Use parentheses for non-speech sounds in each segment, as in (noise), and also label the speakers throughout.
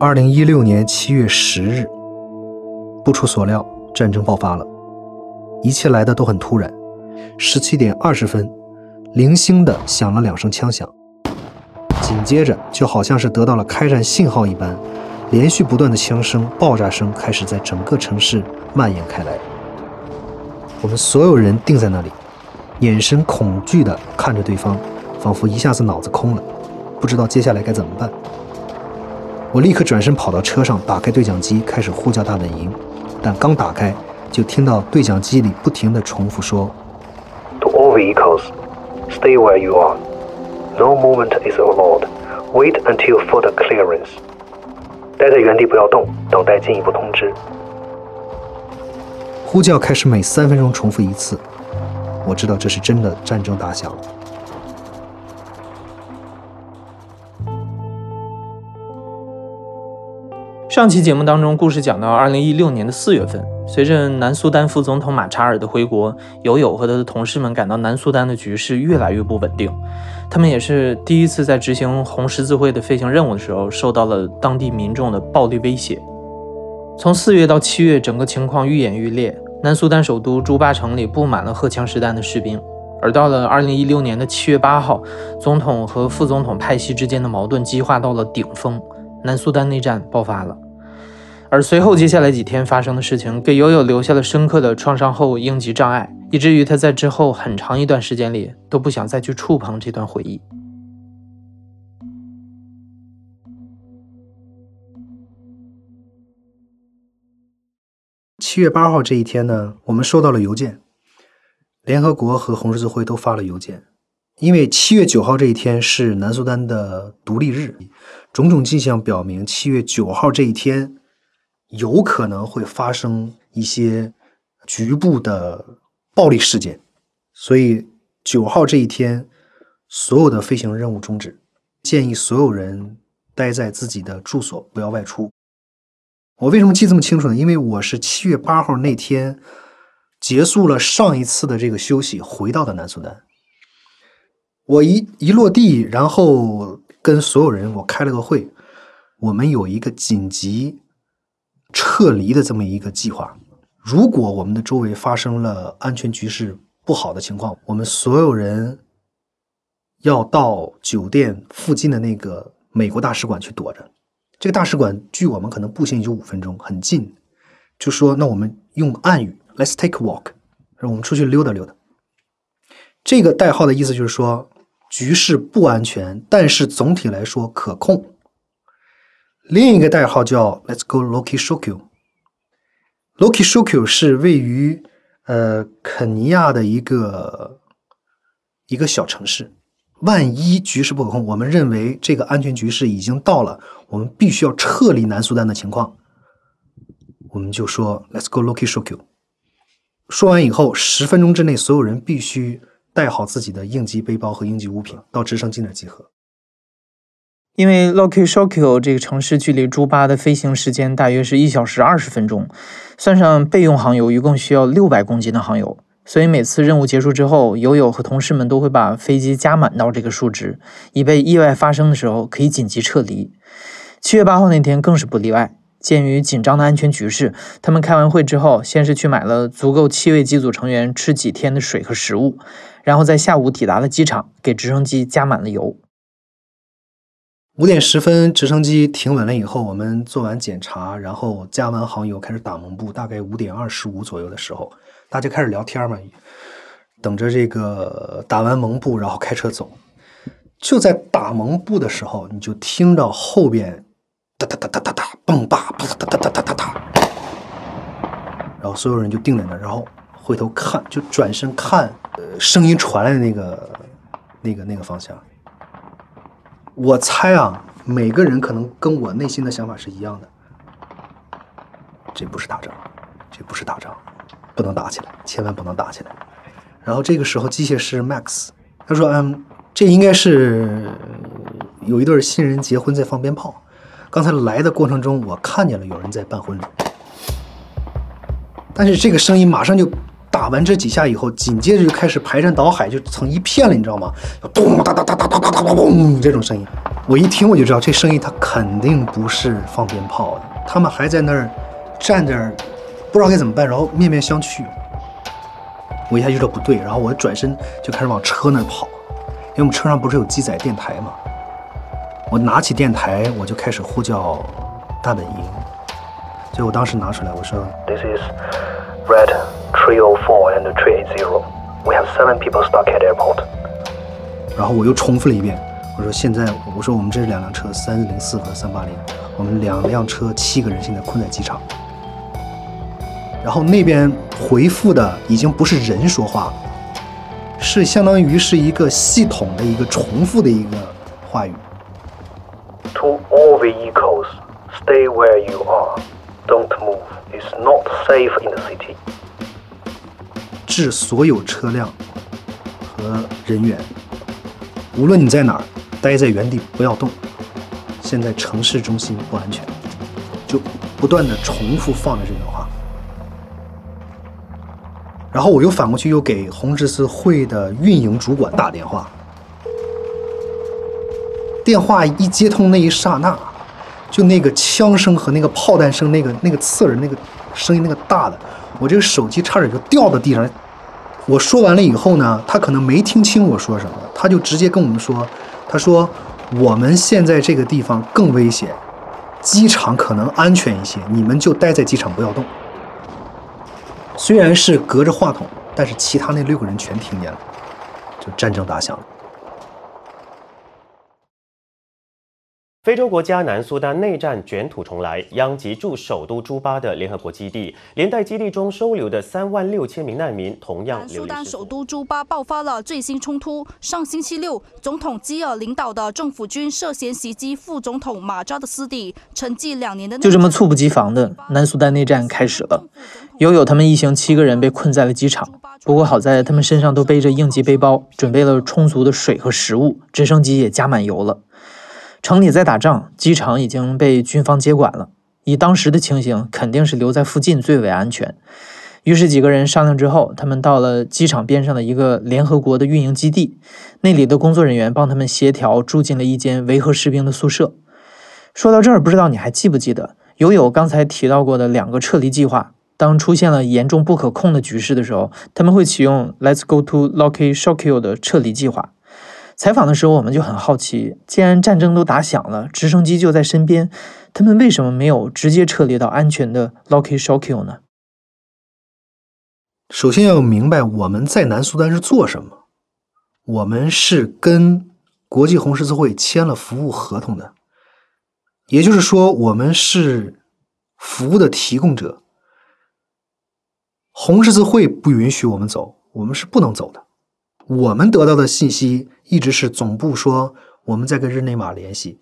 Speaker 1: 二零一六年七月十日，不出所料，战争爆发了。一切来的都很突然。十七点二十分，零星的响了两声枪响，紧接着就好像是得到了开战信号一般，连续不断的枪声、爆炸声开始在整个城市蔓延开来。我们所有人定在那里，眼神恐惧地看着对方，仿佛一下子脑子空了，不知道接下来该怎么办。我立刻转身跑到车上，打开对讲机，开始呼叫大本营。但刚打开，就听到对讲机里不停地重复说
Speaker 2: ：“To all vehicles, stay where you are. No movement is allowed. Wait until further clearance.” 待在原地不要动，等待进一步通知。
Speaker 1: 呼叫开始每三分钟重复一次。我知道这是真的，战争打响了。
Speaker 3: 上期节目当中，故事讲到二零一六年的四月份，随着南苏丹副总统马查尔的回国，友友和他的同事们感到南苏丹的局势越来越不稳定。他们也是第一次在执行红十字会的飞行任务的时候，受到了当地民众的暴力威胁。从四月到七月，整个情况愈演愈烈。南苏丹首都朱巴城里布满了荷枪实弹的士兵。而到了二零一六年的七月八号，总统和副总统派系之间的矛盾激化到了顶峰，南苏丹内战爆发了。而随后接下来几天发生的事情，给友友留下了深刻的创伤后应激障碍，以至于他在之后很长一段时间里都不想再去触碰这段回忆。
Speaker 1: 七月八号这一天呢，我们收到了邮件，联合国和红十字会都发了邮件，因为七月九号这一天是南苏丹的独立日，种种迹象表明七月九号这一天。有可能会发生一些局部的暴力事件，所以九号这一天，所有的飞行任务终止，建议所有人待在自己的住所，不要外出。我为什么记这么清楚呢？因为我是七月八号那天结束了上一次的这个休息，回到的南苏丹。我一一落地，然后跟所有人我开了个会，我们有一个紧急。撤离的这么一个计划，如果我们的周围发生了安全局势不好的情况，我们所有人要到酒店附近的那个美国大使馆去躲着。这个大使馆距我们可能步行也就五分钟，很近。就说那我们用暗语，Let's take a walk，让我们出去溜达溜达。这个代号的意思就是说，局势不安全，但是总体来说可控。另一个代号叫 Let's go Loki Shokyu。Loki Shokyu 是位于呃肯尼亚的一个一个小城市。万一局势不可控，我们认为这个安全局势已经到了，我们必须要撤离南苏丹的情况，我们就说 Let's go Loki Shokyu。说完以后，十分钟之内，所有人必须带好自己的应急背包和应急物品，到直升机那集合。
Speaker 3: 因为 l o k i s h o k y o 这个城市距离朱巴的飞行时间大约是一小时二十分钟，算上备用航油，一共需要六百公斤的航油。所以每次任务结束之后，友友和同事们都会把飞机加满到这个数值，以备意外发生的时候可以紧急撤离。七月八号那天更是不例外。鉴于紧张的安全局势，他们开完会之后，先是去买了足够七位机组成员吃几天的水和食物，然后在下午抵达了机场，给直升机加满了油。
Speaker 1: 五点十分，直升机停稳了以后，我们做完检查，然后加完航油，开始打蒙布。大概五点二十五左右的时候，大家开始聊天嘛，等着这个打完蒙布，然后开车走。就在打蒙布的时候，你就听到后边哒哒哒哒哒哒，蹦吧，哒哒哒哒哒哒哒，然后所有人就定在那，然后回头看，就转身看，呃，声音传来的那个那个那个方向。我猜啊，每个人可能跟我内心的想法是一样的。这不是打仗，这不是打仗，不能打起来，千万不能打起来。然后这个时候，机械师 Max 他说：“嗯，这应该是有一对新人结婚在放鞭炮。刚才来的过程中，我看见了有人在办婚礼。但是这个声音马上就打完这几下以后，紧接着就开始排山倒海，就成一片了，你知道吗？咚哒哒哒哒哒哒哒嘣，这种声音，我一听我就知道这声音，它肯定不是放鞭炮的。他们还在那儿站着，不知道该怎么办，然后面面相觑。我一下就知道不对，然后我转身就开始往车那儿跑，因为我们车上不是有机载电台嘛。我拿起电台，我就开始呼叫大本营。所以我当时拿出来，我说
Speaker 2: ：“This is Red Three O Four and Three Zero. We have seven people stuck at airport.”
Speaker 1: 然后我又重复了一遍，我说：“现在，我说我们这是两辆车，三零四和三八零，我们两辆车七个人现在困在机场。”然后那边回复的已经不是人说话了，是相当于是一个系统的一个重复的一个话语。
Speaker 2: To all vehicles, stay where you are. Don't move. It's not safe in the city.
Speaker 1: 致所有车辆和人员，无论你在哪儿，待在原地不要动。现在城市中心不安全，就不断的重复放着这段话。然后我又反过去又给红十字会的运营主管打电话，电话一接通那一刹那。就那个枪声和那个炮弹声，那个那个刺耳那个声音，那个大的，我这个手机差点就掉到地上。我说完了以后呢，他可能没听清我说什么，他就直接跟我们说：“他说我们现在这个地方更危险，机场可能安全一些，你们就待在机场不要动。”虽然是隔着话筒，但是其他那六个人全听见了，就战争打响了。
Speaker 4: 非洲国家南苏丹内战卷土重来，殃及驻首都朱巴的联合国基地，连带基地中收留的三万六千名难民同样流
Speaker 5: 苏丹首都朱巴爆发了最新冲突。上星期六，总统基尔领导的政府军涉嫌袭击副总统马扎的私邸，沉寂两年的
Speaker 3: 就这么猝不及防的南苏丹内战开始了。悠悠他们一行七个人被困在了机场，不过好在他们身上都背着应急背包，准备了充足的水和食物，直升机也加满油了。城里在打仗，机场已经被军方接管了。以当时的情形，肯定是留在附近最为安全。于是几个人商量之后，他们到了机场边上的一个联合国的运营基地，那里的工作人员帮他们协调，住进了一间维和士兵的宿舍。说到这儿，不知道你还记不记得，友友刚才提到过的两个撤离计划？当出现了严重不可控的局势的时候，他们会启用 “Let's go to Lucky Shokyo” 的撤离计划。采访的时候，我们就很好奇，既然战争都打响了，直升机就在身边，他们为什么没有直接撤离到安全的 Lucky Shokyo 呢？
Speaker 1: 首先要明白我们在南苏丹是做什么，我们是跟国际红十字会签了服务合同的，也就是说，我们是服务的提供者。红十字会不允许我们走，我们是不能走的。我们得到的信息一直是总部说我们在跟日内瓦联系，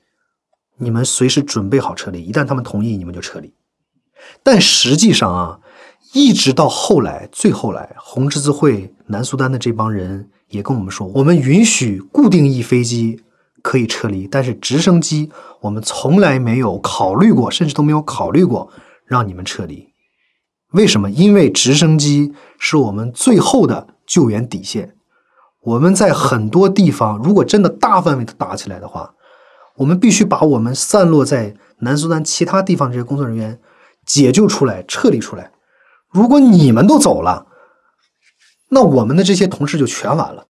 Speaker 1: 你们随时准备好撤离，一旦他们同意，你们就撤离。但实际上啊，一直到后来，最后来，红十字会南苏丹的这帮人也跟我们说，我们允许固定翼飞机可以撤离，但是直升机我们从来没有考虑过，甚至都没有考虑过让你们撤离。为什么？因为直升机是我们最后的救援底线。我们在很多地方，如果真的大范围的打起来的话，我们必须把我们散落在南苏丹其他地方这些工作人员解救出来、撤离出来。如果你们都走了，那我们的这些同事就全完了。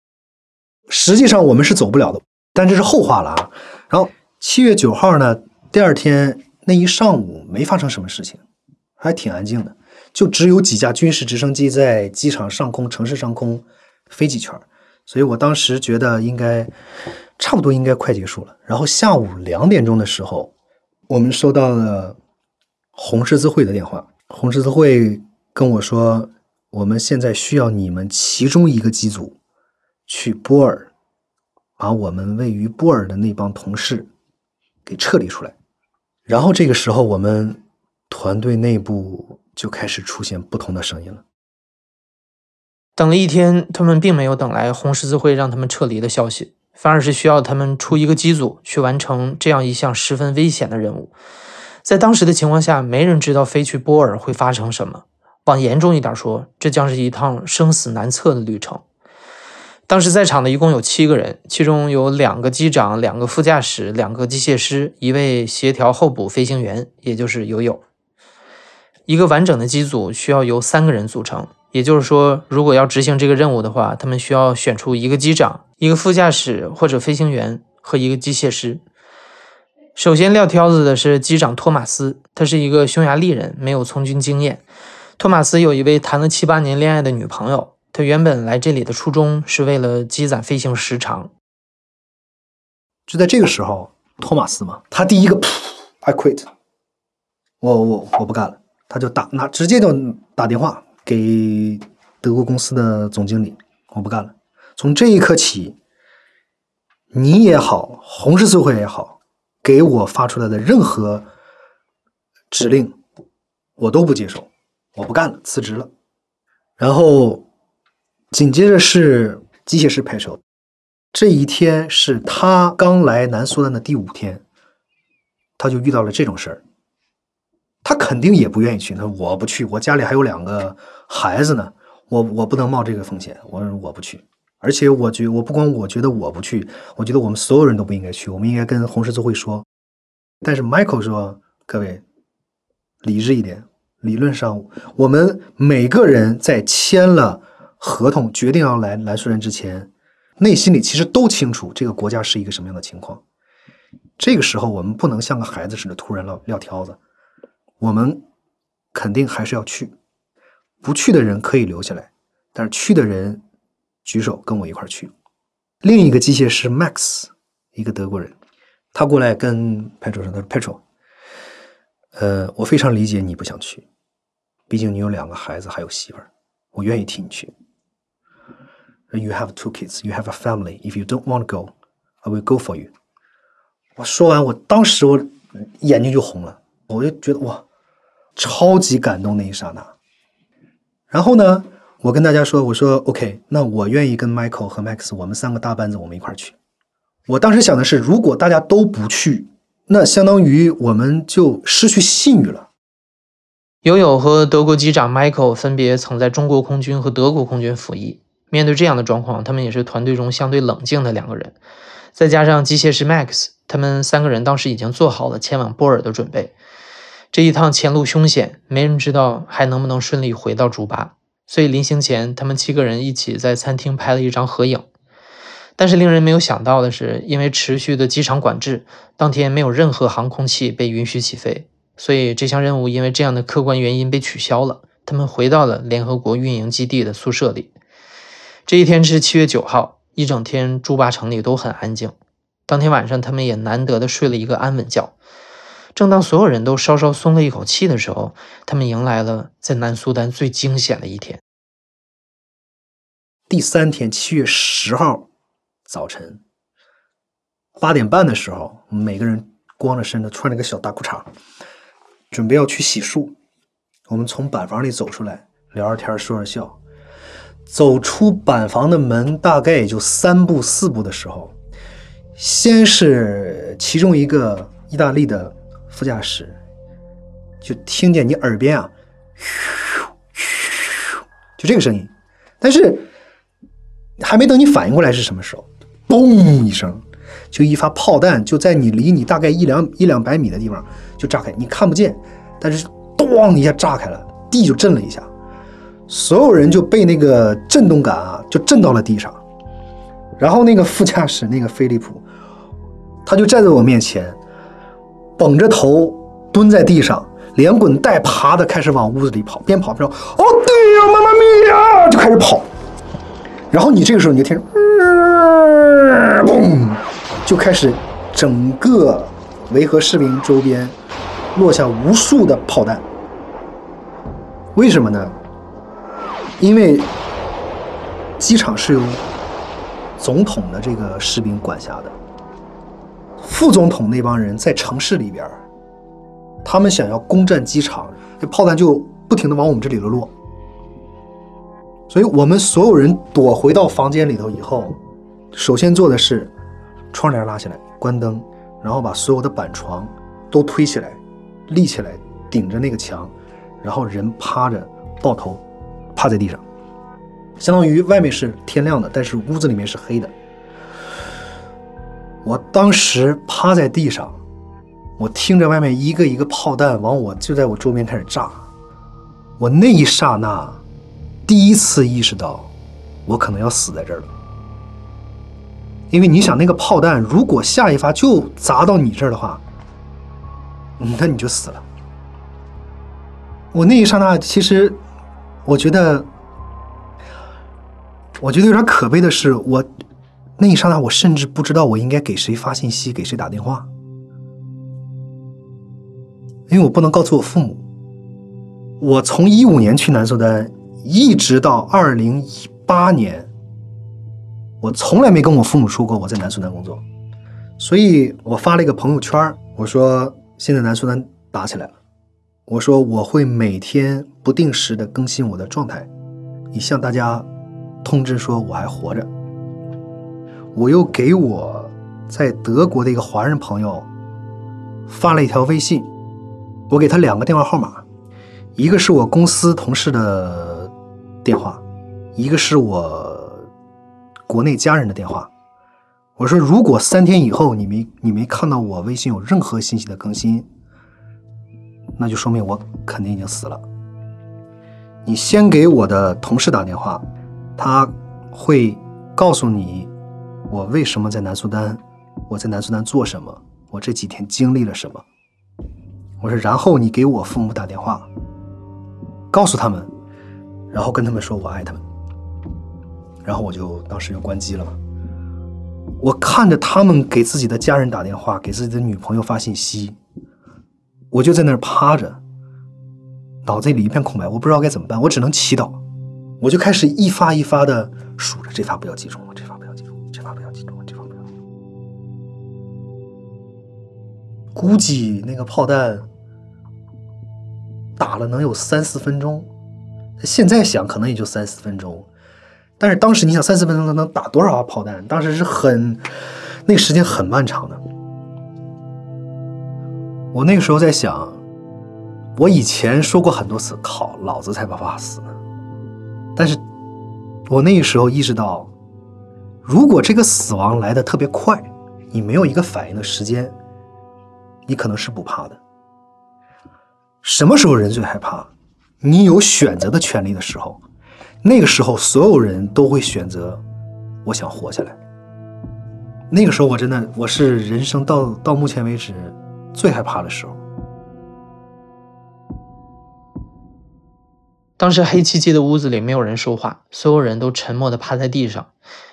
Speaker 1: 实际上我们是走不了的，但这是后话了啊。然后七月九号呢，第二天那一上午没发生什么事情，还挺安静的，就只有几架军事直升机在机场上空、城市上空飞几圈。所以我当时觉得应该差不多应该快结束了。然后下午两点钟的时候，我们收到了红十字会的电话。红十字会跟我说，我们现在需要你们其中一个机组去波尔，把我们位于波尔的那帮同事给撤离出来。然后这个时候，我们团队内部就开始出现不同的声音了。
Speaker 3: 等了一天，他们并没有等来红十字会让他们撤离的消息，反而是需要他们出一个机组去完成这样一项十分危险的任务。在当时的情况下，没人知道飞去波尔会发生什么。往严重一点说，这将是一趟生死难测的旅程。当时在场的一共有七个人，其中有两个机长、两个副驾驶、两个机械师、一位协调候补飞行员，也就是友友。一个完整的机组需要由三个人组成，也就是说，如果要执行这个任务的话，他们需要选出一个机长、一个副驾驶或者飞行员和一个机械师。首先撂挑子的是机长托马斯，他是一个匈牙利人，没有从军经验。托马斯有一位谈了七八年恋爱的女朋友。他原本来这里的初衷是为了积攒飞行时长。
Speaker 1: 就在这个时候，托马斯嘛，他第一个，I quit，我我我不干了，他就打拿直接就打电话给德国公司的总经理，我不干了。从这一刻起，你也好，红十字会也好，给我发出来的任何指令，我都不接受，我不干了，辞职了。然后。紧接着是机械师 Petro，这一天是他刚来南苏丹的第五天，他就遇到了这种事儿。他肯定也不愿意去，他说我不去，我家里还有两个孩子呢，我我不能冒这个风险，我说我不去。而且我觉我不光我觉得我不去，我觉得我们所有人都不应该去，我们应该跟红十字会说。但是 Michael 说，各位理智一点，理论上我们每个人在签了。合同决定要来来苏人之前，内心里其实都清楚这个国家是一个什么样的情况。这个时候，我们不能像个孩子似的突然撂撂挑子，我们肯定还是要去。不去的人可以留下来，但是去的人举手跟我一块去。另一个机械师 Max，一个德国人，他过来跟 Petro 说：“他说 Petro，呃，我非常理解你不想去，毕竟你有两个孩子，还有媳妇儿，我愿意替你去。” You have two kids. You have a family. If you don't want to go, I will go for you. 我说完，我当时我眼睛就红了，我就觉得哇，超级感动那一刹那。然后呢，我跟大家说，我说 OK，那我愿意跟 Michael 和 Max，我们三个大班子，我们一块儿去。我当时想的是，如果大家都不去，那相当于我们就失去信誉了。
Speaker 3: 友友和德国机长 Michael 分别曾在中国空军和德国空军服役。面对这样的状况，他们也是团队中相对冷静的两个人。再加上机械师 Max，他们三个人当时已经做好了前往波尔的准备。这一趟前路凶险，没人知道还能不能顺利回到竹巴。所以临行前，他们七个人一起在餐厅拍了一张合影。但是令人没有想到的是，因为持续的机场管制，当天没有任何航空器被允许起飞，所以这项任务因为这样的客观原因被取消了。他们回到了联合国运营基地的宿舍里。这一天是七月九号，一整天朱巴城里都很安静。当天晚上，他们也难得的睡了一个安稳觉。正当所有人都稍稍松了一口气的时候，他们迎来了在南苏丹最惊险的一天。
Speaker 1: 第三天，七月十号早晨八点半的时候，每个人光着身子，穿着个小大裤衩，准备要去洗漱。我们从板房里走出来，聊着天，说着笑。走出板房的门，大概也就三步四步的时候，先是其中一个意大利的副驾驶，就听见你耳边啊，就这个声音。但是还没等你反应过来是什么时候，嘣一声，就一发炮弹就在你离你大概一两一两百米的地方就炸开，你看不见，但是咣一下炸开了，地就震了一下。所有人就被那个震动感啊，就震到了地上。然后那个副驾驶那个飞利浦，他就站在我面前，绷着头蹲在地上，连滚带爬的开始往屋子里跑，边跑边说：“哦，对呀，妈妈咪呀！”就开始跑。然后你这个时候你就听，嘣，就开始整个维和士兵周边落下无数的炮弹。为什么呢？因为机场是由总统的这个士兵管辖的，副总统那帮人在城市里边，他们想要攻占机场，这炮弹就不停的往我们这里头落，所以我们所有人躲回到房间里头以后，首先做的是窗帘拉起来，关灯，然后把所有的板床都推起来，立起来顶着那个墙，然后人趴着抱头。趴在地上，相当于外面是天亮的，但是屋子里面是黑的。我当时趴在地上，我听着外面一个一个炮弹往我就在我周边开始炸，我那一刹那第一次意识到，我可能要死在这儿了。因为你想，那个炮弹如果下一发就砸到你这儿的话，那你就死了。我那一刹那，其实我觉得，我觉得有点可悲的是，我那一刹那，我甚至不知道我应该给谁发信息，给谁打电话，因为我不能告诉我父母。我从一五年去南苏丹，一直到二零一八年，我从来没跟我父母说过我在南苏丹工作，所以我发了一个朋友圈，我说现在南苏丹打起来了。我说我会每天不定时的更新我的状态，以向大家通知说我还活着。我又给我在德国的一个华人朋友发了一条微信，我给他两个电话号码，一个是我公司同事的电话，一个是我国内家人的电话。我说如果三天以后你没你没看到我微信有任何信息的更新。那就说明我肯定已经死了。你先给我的同事打电话，他会告诉你我为什么在南苏丹，我在南苏丹做什么，我这几天经历了什么。我说，然后你给我父母打电话，告诉他们，然后跟他们说我爱他们。然后我就当时就关机了嘛。我看着他们给自己的家人打电话，给自己的女朋友发信息。我就在那儿趴着，脑子里一片空白，我不知道该怎么办，我只能祈祷。我就开始一发一发的数着，这发不要击中，这估计那个炮弹打了能有三四分钟，现在想可能也就三四分钟，但是当时你想三四分钟能打多少发炮弹？当时是很，那个时间很漫长的。我那个时候在想，我以前说过很多次，靠，老子才不怕死呢。但是，我那个时候意识到，如果这个死亡来的特别快，你没有一个反应的时间，你可能是不怕的。什么时候人最害怕？你有选择的权利的时候，那个时候所有人都会选择，我想活下来。那个时候我真的，我是人生到到目前为止。最害怕的时候，
Speaker 3: 当时黑漆漆的屋子里没有人说话，所有人都沉默的趴在地上。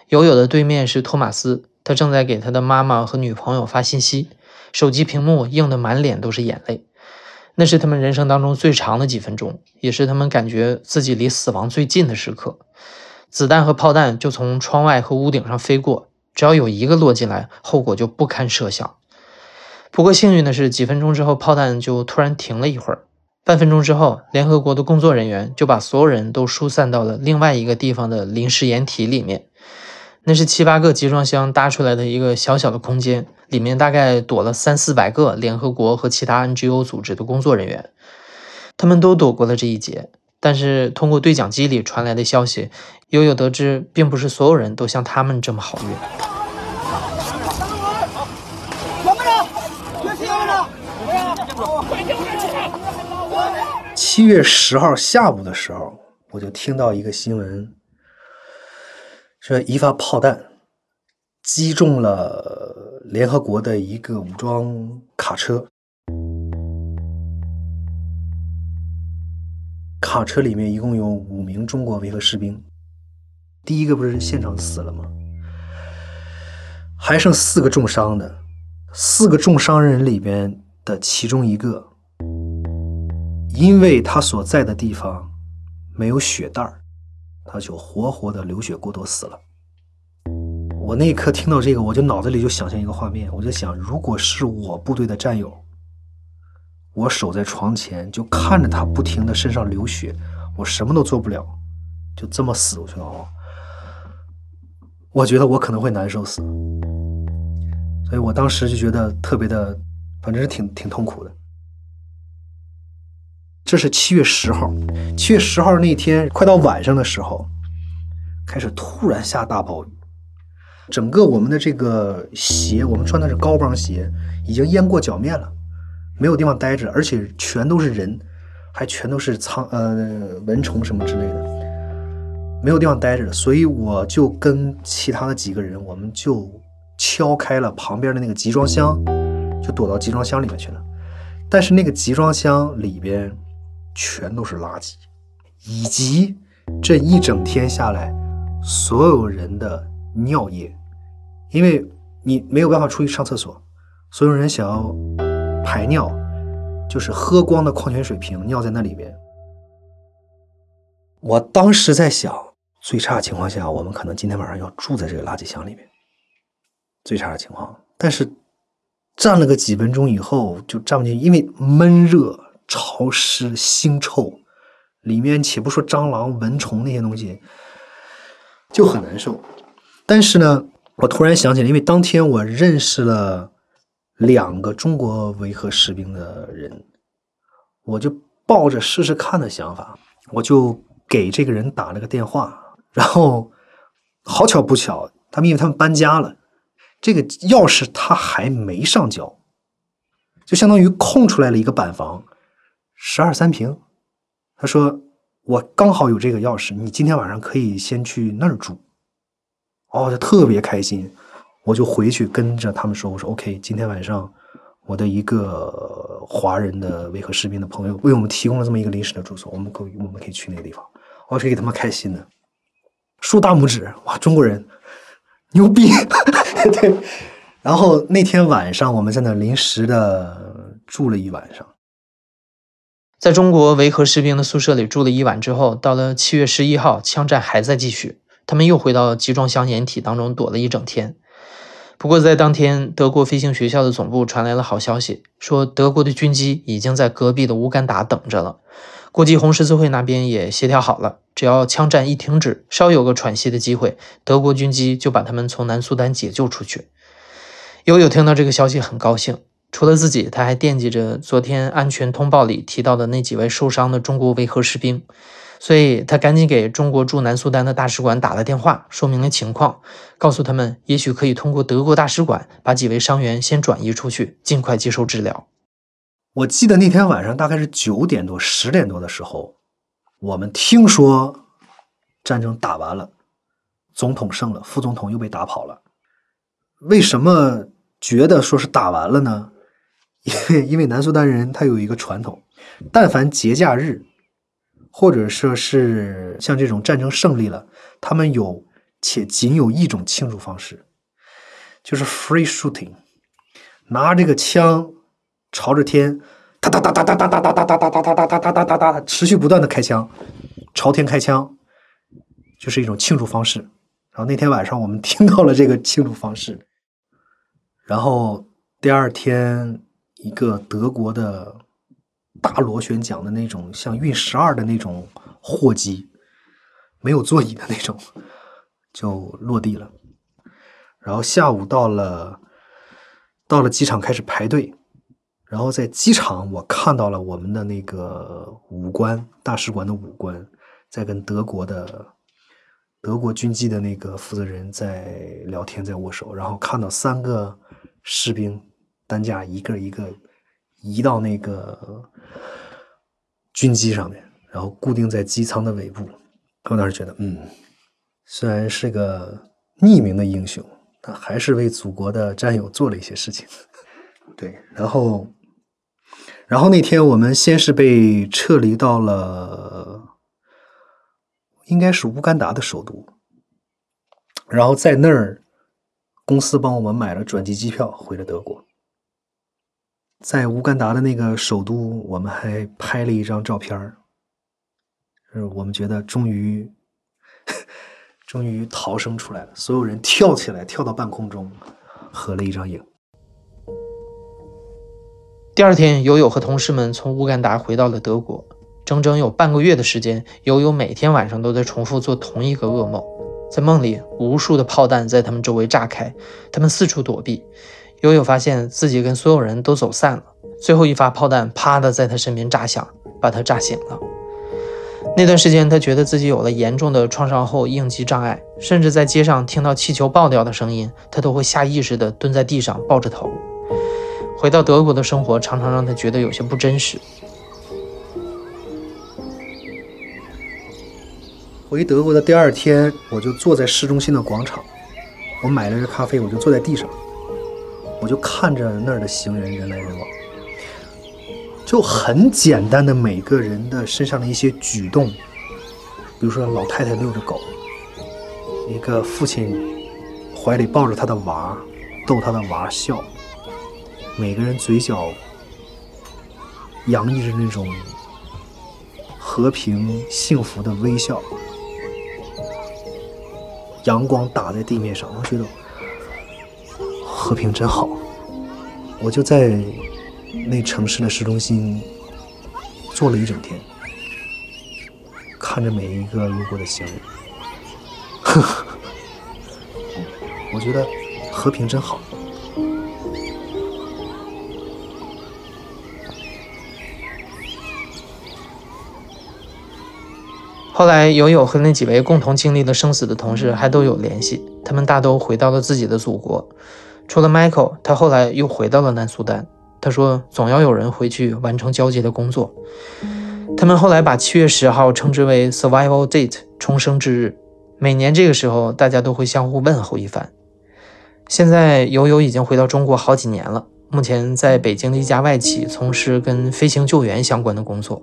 Speaker 3: 友友的对面是托马斯，他正在给他的妈妈和女朋友发信息，手机屏幕映得满脸都是眼泪。那是他们人生当中最长的几分钟，也是他们感觉自己离死亡最近的时刻。子弹和炮弹就从窗外和屋顶上飞过，只要有一个落进来，后果就不堪设想。不过幸运的是，几分钟之后，炮弹就突然停了一会儿。半分钟之后，联合国的工作人员就把所有人都疏散到了另外一个地方的临时掩体里面。那是七八个集装箱搭出来的一个小小的空间，里面大概躲了三四百个联合国和其他 NGO 组织的工作人员。他们都躲过了这一劫，但是通过对讲机里传来的消息，悠悠得知，并不是所有人都像他们这么好运。
Speaker 1: 七月十号下午的时候，我就听到一个新闻，说一发炮弹击中了联合国的一个武装卡车，卡车里面一共有五名中国维和士兵，第一个不是现场死了吗？还剩四个重伤的，四个重伤人里边的其中一个。因为他所在的地方没有血袋儿，他就活活的流血过多死了。我那一刻听到这个，我就脑子里就想象一个画面，我就想，如果是我部队的战友，我守在床前就看着他不停的身上流血，我什么都做不了，就这么死过去了。我觉得我可能会难受死，所以我当时就觉得特别的，反正是挺挺痛苦的。这是七月十号，七月十号那天快到晚上的时候，开始突然下大暴雨，整个我们的这个鞋，我们穿的是高帮鞋，已经淹过脚面了，没有地方待着，而且全都是人，还全都是苍呃蚊虫什么之类的，没有地方待着，所以我就跟其他的几个人，我们就敲开了旁边的那个集装箱，就躲到集装箱里面去了。但是那个集装箱里边全都是垃圾，以及这一整天下来所有人的尿液，因为你没有办法出去上厕所，所有人想要排尿，就是喝光的矿泉水瓶尿在那里边。我当时在想，最差的情况下，我们可能今天晚上要住在这个垃圾箱里面，最差的情况，但是。站了个几分钟以后就站不进去，因为闷热、潮湿、腥臭，里面且不说蟑螂、蚊虫那些东西，就很难受。但是呢，我突然想起来，因为当天我认识了两个中国维和士兵的人，我就抱着试试看的想法，我就给这个人打了个电话，然后好巧不巧，他们因为他们搬家了。这个钥匙他还没上交，就相当于空出来了一个板房，十二三平。他说：“我刚好有这个钥匙，你今天晚上可以先去那儿住。”哦，就特别开心。我就回去跟着他们说：“我说 OK，今天晚上我的一个华人的维和士兵的朋友为我们提供了这么一个临时的住所，我们可我们可以去那个地方。”我可给他们开心的，竖大拇指。哇，中国人！牛逼，(laughs) 对。然后那天晚上，我们在那临时的住了一晚上，
Speaker 3: 在中国维和士兵的宿舍里住了一晚之后，到了七月十一号，枪战还在继续，他们又回到集装箱掩体当中躲了一整天。不过在当天，德国飞行学校的总部传来了好消息，说德国的军机已经在隔壁的乌干达等着了。国际红十字会那边也协调好了，只要枪战一停止，稍有个喘息的机会，德国军机就把他们从南苏丹解救出去。悠悠听到这个消息很高兴，除了自己，他还惦记着昨天安全通报里提到的那几位受伤的中国维和士兵，所以他赶紧给中国驻南苏丹的大使馆打了电话，说明了情况，告诉他们也许可以通过德国大使馆把几位伤员先转移出去，尽快接受治疗。
Speaker 1: 我记得那天晚上大概是九点多、十点多的时候，我们听说战争打完了，总统胜了，副总统又被打跑了。为什么觉得说是打完了呢？因 (laughs) 为因为南苏丹人他有一个传统，但凡节假日，或者说是像这种战争胜利了，他们有且仅有一种庆祝方式，就是 free shooting，拿这个枪。朝着天，哒哒哒哒哒哒哒哒哒哒哒哒哒哒哒哒哒哒，持续不断的开枪，朝天开枪，就是一种庆祝方式。然后那天晚上我们 (laughs) 听到了这个庆祝方式，然后第二天一个德国的大螺旋桨的那种像运十二的那种货机，没有座椅的那种，就落地了。然后下午到了，到了机场开始排队。然后在机场，我看到了我们的那个武官，大使馆的武官，在跟德国的德国军机的那个负责人在聊天，在握手。然后看到三个士兵担架一个一个移到那个军机上面，然后固定在机舱的尾部。我当时觉得，嗯，虽然是个匿名的英雄，但还是为祖国的战友做了一些事情。(laughs) 对，然后。然后那天我们先是被撤离到了，应该是乌干达的首都，然后在那儿，公司帮我们买了转机机票回了德国。在乌干达的那个首都，我们还拍了一张照片儿，我们觉得终于，(laughs) 终于逃生出来了，所有人跳起来，跳到半空中，合了一张影。
Speaker 3: 第二天，悠悠和同事们从乌干达回到了德国。整整有半个月的时间，悠悠每天晚上都在重复做同一个噩梦。在梦里，无数的炮弹在他们周围炸开，他们四处躲避。悠悠发现自己跟所有人都走散了。最后一发炮弹啪的在他身边炸响，把他炸醒了。那段时间，他觉得自己有了严重的创伤后应激障碍，甚至在街上听到气球爆掉的声音，他都会下意识地蹲在地上抱着头。回到德国的生活常常让他觉得有些不真实。
Speaker 1: 回德国的第二天，我就坐在市中心的广场，我买了个咖啡，我就坐在地上，我就看着那儿的行人人来人往。就很简单的每个人的身上的一些举动，比如说老太太遛着狗，一个父亲怀里抱着他的娃，逗他的娃笑，每个人嘴角洋溢着那种和平幸福的微笑，阳光打在地面上，我觉得和平真好，我就在。那城市的市中心坐了一整天，看着每一个路过的行人，呵 (laughs) 呵我觉得和平真好。
Speaker 3: 后来，友友和那几位共同经历了生死的同事还都有联系，他们大都回到了自己的祖国，除了 Michael，他后来又回到了南苏丹。他说：“总要有人回去完成交接的工作。”他们后来把七月十号称之为 “Survival Date” 重生之日。每年这个时候，大家都会相互问候一番。现在，友友已经回到中国好几年了，目前在北京的一家外企从事跟飞行救援相关的工作。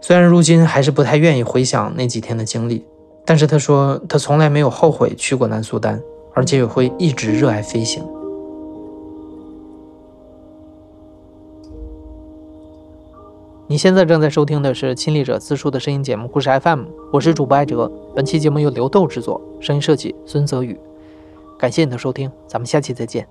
Speaker 3: 虽然如今还是不太愿意回想那几天的经历，但是他说他从来没有后悔去过南苏丹，而且也会一直热爱飞行。你现在正在收听的是亲历者自述的声音节目《故事 FM》，我是主播艾哲。本期节目由刘豆制作，声音设计孙泽宇。感谢你的收听，咱们下期再见。